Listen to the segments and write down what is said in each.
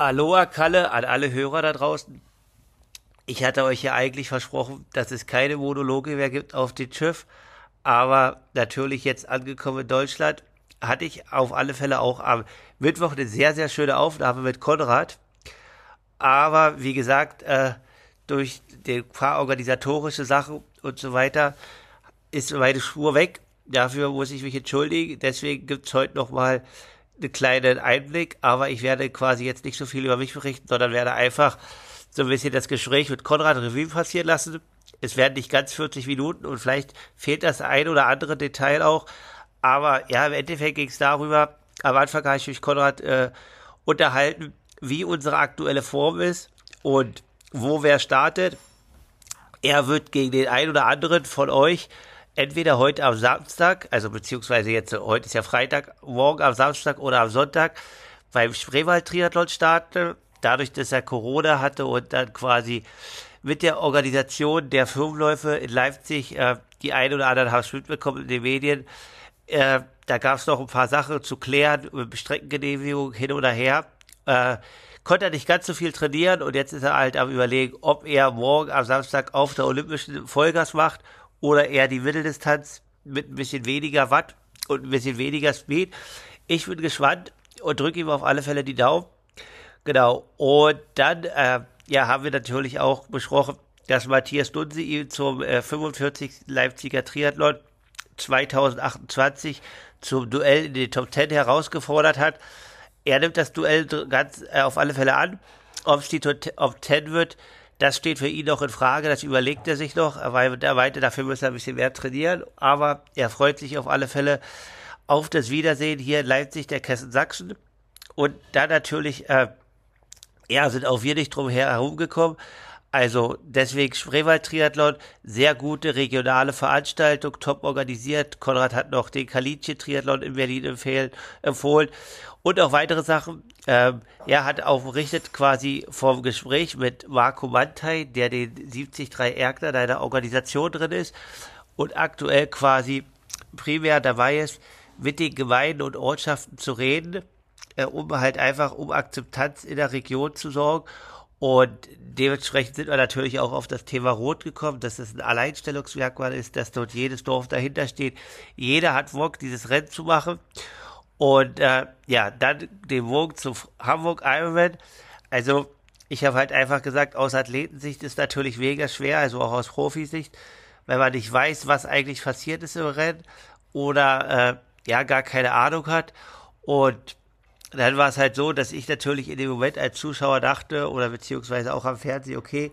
Aloha Kalle an alle Hörer da draußen. Ich hatte euch ja eigentlich versprochen, dass es keine Monologe mehr gibt auf dem Schiff. Aber natürlich jetzt angekommen in Deutschland hatte ich auf alle Fälle auch am Mittwoch eine sehr, sehr schöne Aufnahme mit Konrad. Aber wie gesagt, äh, durch die paar organisatorische Sachen und so weiter ist meine Spur weg. Dafür muss ich mich entschuldigen. Deswegen gibt's heute nochmal einen kleinen Einblick. Aber ich werde quasi jetzt nicht so viel über mich berichten, sondern werde einfach so ein bisschen das Gespräch mit Konrad Revue passieren lassen. Es werden nicht ganz 40 Minuten und vielleicht fehlt das ein oder andere Detail auch. Aber ja, im Endeffekt ging es darüber, am Anfang habe ich mich Konrad äh, unterhalten, wie unsere aktuelle Form ist und wo wer startet. Er wird gegen den einen oder anderen von euch entweder heute am Samstag, also beziehungsweise jetzt, heute ist ja Freitag, morgen am Samstag oder am Sonntag beim Spreewald-Triathlon starten. Dadurch, dass er Corona hatte und dann quasi mit der Organisation der Firmenläufe in Leipzig, äh, die ein oder anderen haben es mitbekommen in den Medien, äh, da gab es noch ein paar Sachen zu klären, Streckengenehmigung hin oder her. Äh, konnte er nicht ganz so viel trainieren und jetzt ist er halt am überlegen, ob er morgen am Samstag auf der Olympischen Vollgas macht oder eher die Mitteldistanz mit ein bisschen weniger Watt und ein bisschen weniger Speed. Ich bin gespannt und drücke ihm auf alle Fälle die Daumen. Genau. Und dann, äh, ja, haben wir natürlich auch besprochen, dass Matthias Dunse ihn zum äh, 45. Leipziger Triathlon 2028 zum Duell in den Top 10 herausgefordert hat. Er nimmt das Duell ganz äh, auf alle Fälle an. Ob es die Top 10 wird, das steht für ihn noch in Frage. Das überlegt er sich noch, weil er meinte, dafür muss er ein bisschen mehr trainieren. Aber er freut sich auf alle Fälle auf das Wiedersehen hier in Leipzig, der Kessen Sachsen. Und dann natürlich, äh, ja, sind auch wir nicht drum herumgekommen. Also deswegen Spreewald Triathlon, sehr gute regionale Veranstaltung, top organisiert. Konrad hat noch den Kalitje Triathlon in Berlin empfehlen, empfohlen und auch weitere Sachen. Ähm, er hat auch berichtet quasi vom Gespräch mit Marco Mantei, der den 73 Erkner deiner Organisation drin ist und aktuell quasi primär dabei ist, mit den Gemeinden und Ortschaften zu reden, äh, um halt einfach um Akzeptanz in der Region zu sorgen und dementsprechend sind wir natürlich auch auf das Thema Rot gekommen, dass es ein Alleinstellungsmerkmal ist, dass dort jedes Dorf dahinter steht. Jeder hat Bock, dieses Rennen zu machen. Und äh, ja, dann den Bogen zu Hamburg Ironman. Also ich habe halt einfach gesagt, aus Athletensicht ist natürlich mega schwer, also auch aus Profisicht, wenn man nicht weiß, was eigentlich passiert ist im Rennen oder äh, ja gar keine Ahnung hat. Und dann war es halt so, dass ich natürlich in dem Moment als Zuschauer dachte oder beziehungsweise auch am Fernsehen, okay,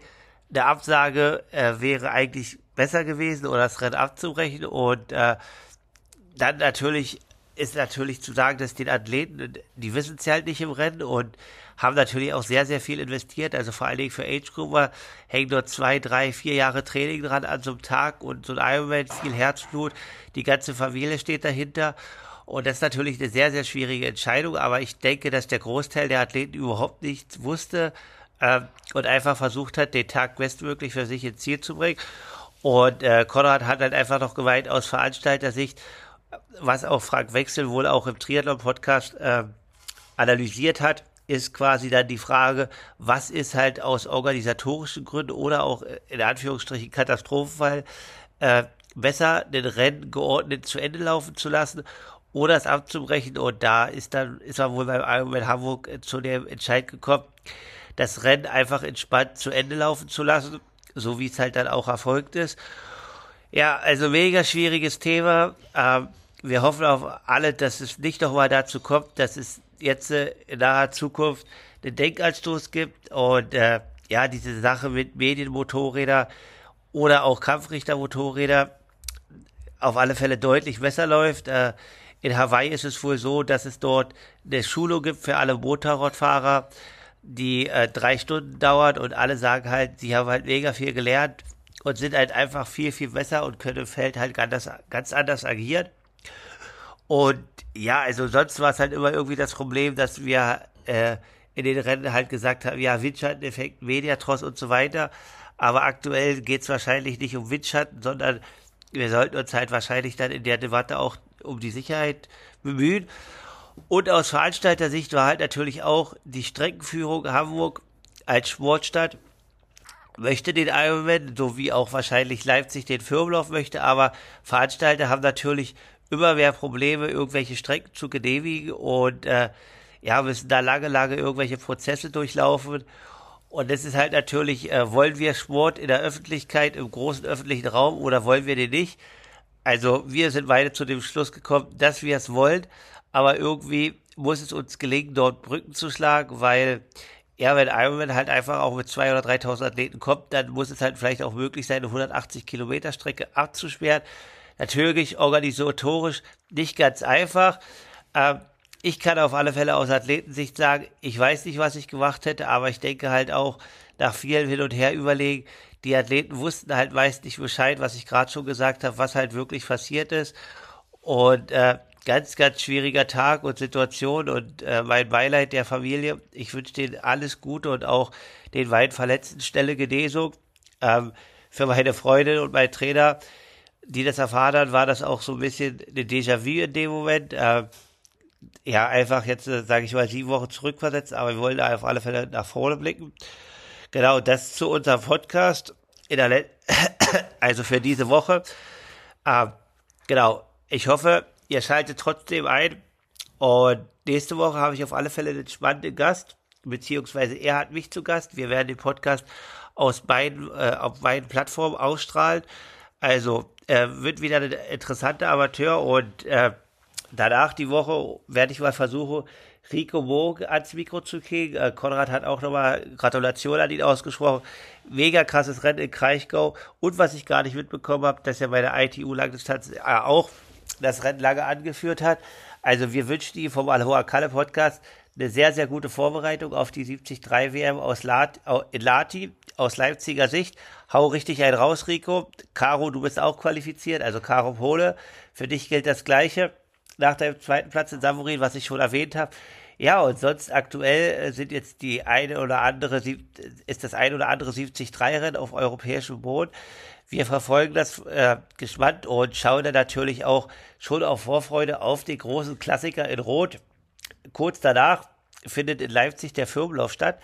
eine Absage äh, wäre eigentlich besser gewesen oder das Rennen abzubrechen und äh, dann natürlich ist natürlich zu sagen, dass den Athleten, die wissen es halt nicht im Rennen und haben natürlich auch sehr, sehr viel investiert. Also vor allen Dingen für Age Grouper hängen dort zwei, drei, vier Jahre Training dran an so einem Tag und so ein Ironman, viel Herzblut, die ganze Familie steht dahinter. Und das ist natürlich eine sehr, sehr schwierige Entscheidung, aber ich denke, dass der Großteil der Athleten überhaupt nichts wusste äh, und einfach versucht hat, den Tag bestmöglich für sich ins Ziel zu bringen. Und äh, Konrad hat halt einfach noch gemeint aus Veranstalter-Sicht, was auch Frank Wechsel wohl auch im Triathlon-Podcast äh, analysiert hat, ist quasi dann die Frage, was ist halt aus organisatorischen Gründen oder auch in Anführungsstrichen Katastrophenfall äh, besser, den Rennen geordnet zu Ende laufen zu lassen oder es abzubrechen. Und da ist dann, ist man wohl beim Ironman Hamburg zu dem Entscheid gekommen, das Rennen einfach entspannt zu Ende laufen zu lassen, so wie es halt dann auch erfolgt ist. Ja, also mega schwieriges Thema. Ähm, wir hoffen auf alle, dass es nicht nochmal dazu kommt, dass es jetzt äh, in naher Zukunft einen Denkanstoß gibt und äh, ja, diese Sache mit Medienmotorräder oder auch Kampfrichtermotorräder auf alle Fälle deutlich besser läuft. Äh, in Hawaii ist es wohl so, dass es dort eine Schulung gibt für alle Motorradfahrer, die äh, drei Stunden dauert und alle sagen halt, sie haben halt mega viel gelernt und sind halt einfach viel, viel besser und können im Feld halt ganz, ganz anders agieren. Und ja, also sonst war es halt immer irgendwie das Problem, dass wir äh, in den Rennen halt gesagt haben, ja, Windschatteneffekt, Mediatross und so weiter. Aber aktuell geht es wahrscheinlich nicht um Windschatten, sondern wir sollten uns halt wahrscheinlich dann in der Debatte auch um die Sicherheit bemühen. Und aus Veranstalter-Sicht war halt natürlich auch die Streckenführung Hamburg als Sportstadt möchte den Ironman, so wie auch wahrscheinlich Leipzig den Firmenlauf möchte, aber Veranstalter haben natürlich immer mehr Probleme, irgendwelche Strecken zu genehmigen und äh, ja, müssen da lange, lange irgendwelche Prozesse durchlaufen. Und es ist halt natürlich, äh, wollen wir Sport in der Öffentlichkeit, im großen öffentlichen Raum oder wollen wir den nicht? Also wir sind beide zu dem Schluss gekommen, dass wir es wollen, aber irgendwie muss es uns gelingen, dort Brücken zu schlagen, weil ja, wenn Ironman halt einfach auch mit 2.000 oder 3.000 Athleten kommt, dann muss es halt vielleicht auch möglich sein, eine 180 Kilometer Strecke abzusperren. Natürlich organisatorisch nicht ganz einfach. Ähm, ich kann auf alle Fälle aus Athletensicht sagen, ich weiß nicht, was ich gemacht hätte, aber ich denke halt auch nach vielen hin und her überlegen, die Athleten wussten halt meist nicht Bescheid, was ich gerade schon gesagt habe, was halt wirklich passiert ist. Und äh, ganz, ganz schwieriger Tag und Situation und äh, mein Beileid der Familie. Ich wünsche denen alles Gute und auch den weit Verletzten schnelle Genesung. Ähm, für meine Freundin und meinen Trainer, die das erfahren haben, war das auch so ein bisschen eine Déjà-vu in dem Moment. Ähm, ja, einfach jetzt, äh, sage ich mal, sieben Wochen zurückversetzt, aber wir wollen da auf alle Fälle nach vorne blicken. Genau, das zu unserem Podcast in der also für diese Woche. Ähm, genau, ich hoffe, Ihr schaltet trotzdem ein. Und nächste Woche habe ich auf alle Fälle einen spannenden Gast, beziehungsweise er hat mich zu Gast. Wir werden den Podcast aus beiden, äh, auf beiden Plattformen ausstrahlen. Also äh, wird wieder ein interessanter Amateur und äh, danach die Woche werde ich mal versuchen, Rico Moog ans Mikro zu kriegen. Äh, Konrad hat auch nochmal Gratulation an ihn ausgesprochen. Mega krasses Rennen in Kraichgau. Und was ich gar nicht mitbekommen habe, dass er bei der ITU Langdistanz äh, auch das Rennen lange angeführt hat. Also wir wünschen ihm vom Aloha Kalle Podcast eine sehr, sehr gute Vorbereitung auf die 73 WM aus Lat, in Lati, aus Leipziger Sicht. Hau richtig ein raus, Rico. Caro, du bist auch qualifiziert, also Caro Pole. Für dich gilt das Gleiche nach deinem zweiten Platz in Samurin, was ich schon erwähnt habe. Ja, und sonst aktuell sind jetzt die eine oder andere, ist das eine oder andere 73-Rennen auf europäischem Boden. Wir verfolgen das äh, gespannt und schauen dann natürlich auch schon auf Vorfreude auf den großen Klassiker in Rot. Kurz danach findet in Leipzig der Firmenlauf statt.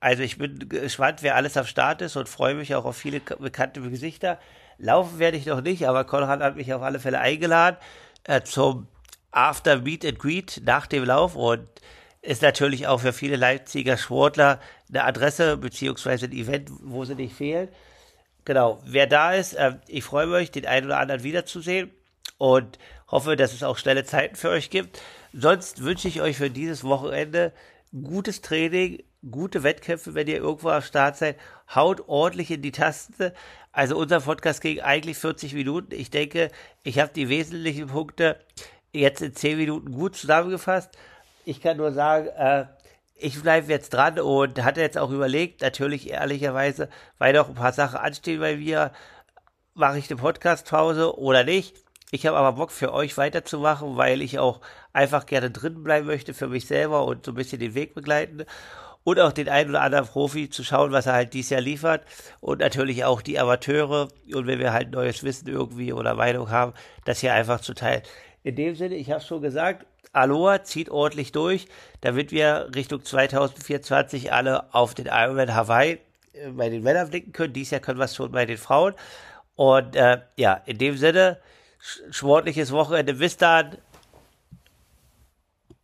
Also ich bin gespannt, wer alles am Start ist und freue mich auch auf viele bekannte Gesichter. Laufen werde ich noch nicht, aber Konrad hat mich auf alle Fälle eingeladen äh, zum After Meet and Greet nach dem Lauf und ist natürlich auch für viele Leipziger Sportler eine Adresse beziehungsweise ein Event, wo sie nicht fehlen. Genau, wer da ist, äh, ich freue mich, den einen oder anderen wiederzusehen und hoffe, dass es auch schnelle Zeiten für euch gibt. Sonst wünsche ich euch für dieses Wochenende gutes Training, gute Wettkämpfe, wenn ihr irgendwo am Start seid. Haut ordentlich in die Tasten. Also unser Podcast ging eigentlich 40 Minuten. Ich denke, ich habe die wesentlichen Punkte jetzt in 10 Minuten gut zusammengefasst. Ich kann nur sagen, äh, ich bleibe jetzt dran und hatte jetzt auch überlegt, natürlich ehrlicherweise, weil noch ein paar Sachen anstehen bei mir, mache ich eine Podcast-Pause oder nicht. Ich habe aber Bock für euch weiterzumachen, weil ich auch einfach gerne drin bleiben möchte für mich selber und so ein bisschen den Weg begleiten und auch den einen oder anderen Profi zu schauen, was er halt dieses Jahr liefert und natürlich auch die Amateure und wenn wir halt neues Wissen irgendwie oder Meinung haben, das hier einfach zu teilen. In dem Sinne, ich habe schon gesagt, Aloha zieht ordentlich durch, damit wir Richtung 2024 alle auf den Ironman Hawaii äh, bei den Männern blicken können. Dies Jahr können wir es schon bei den Frauen. Und äh, ja, in dem Sinne, sportliches Wochenende. Bis dann.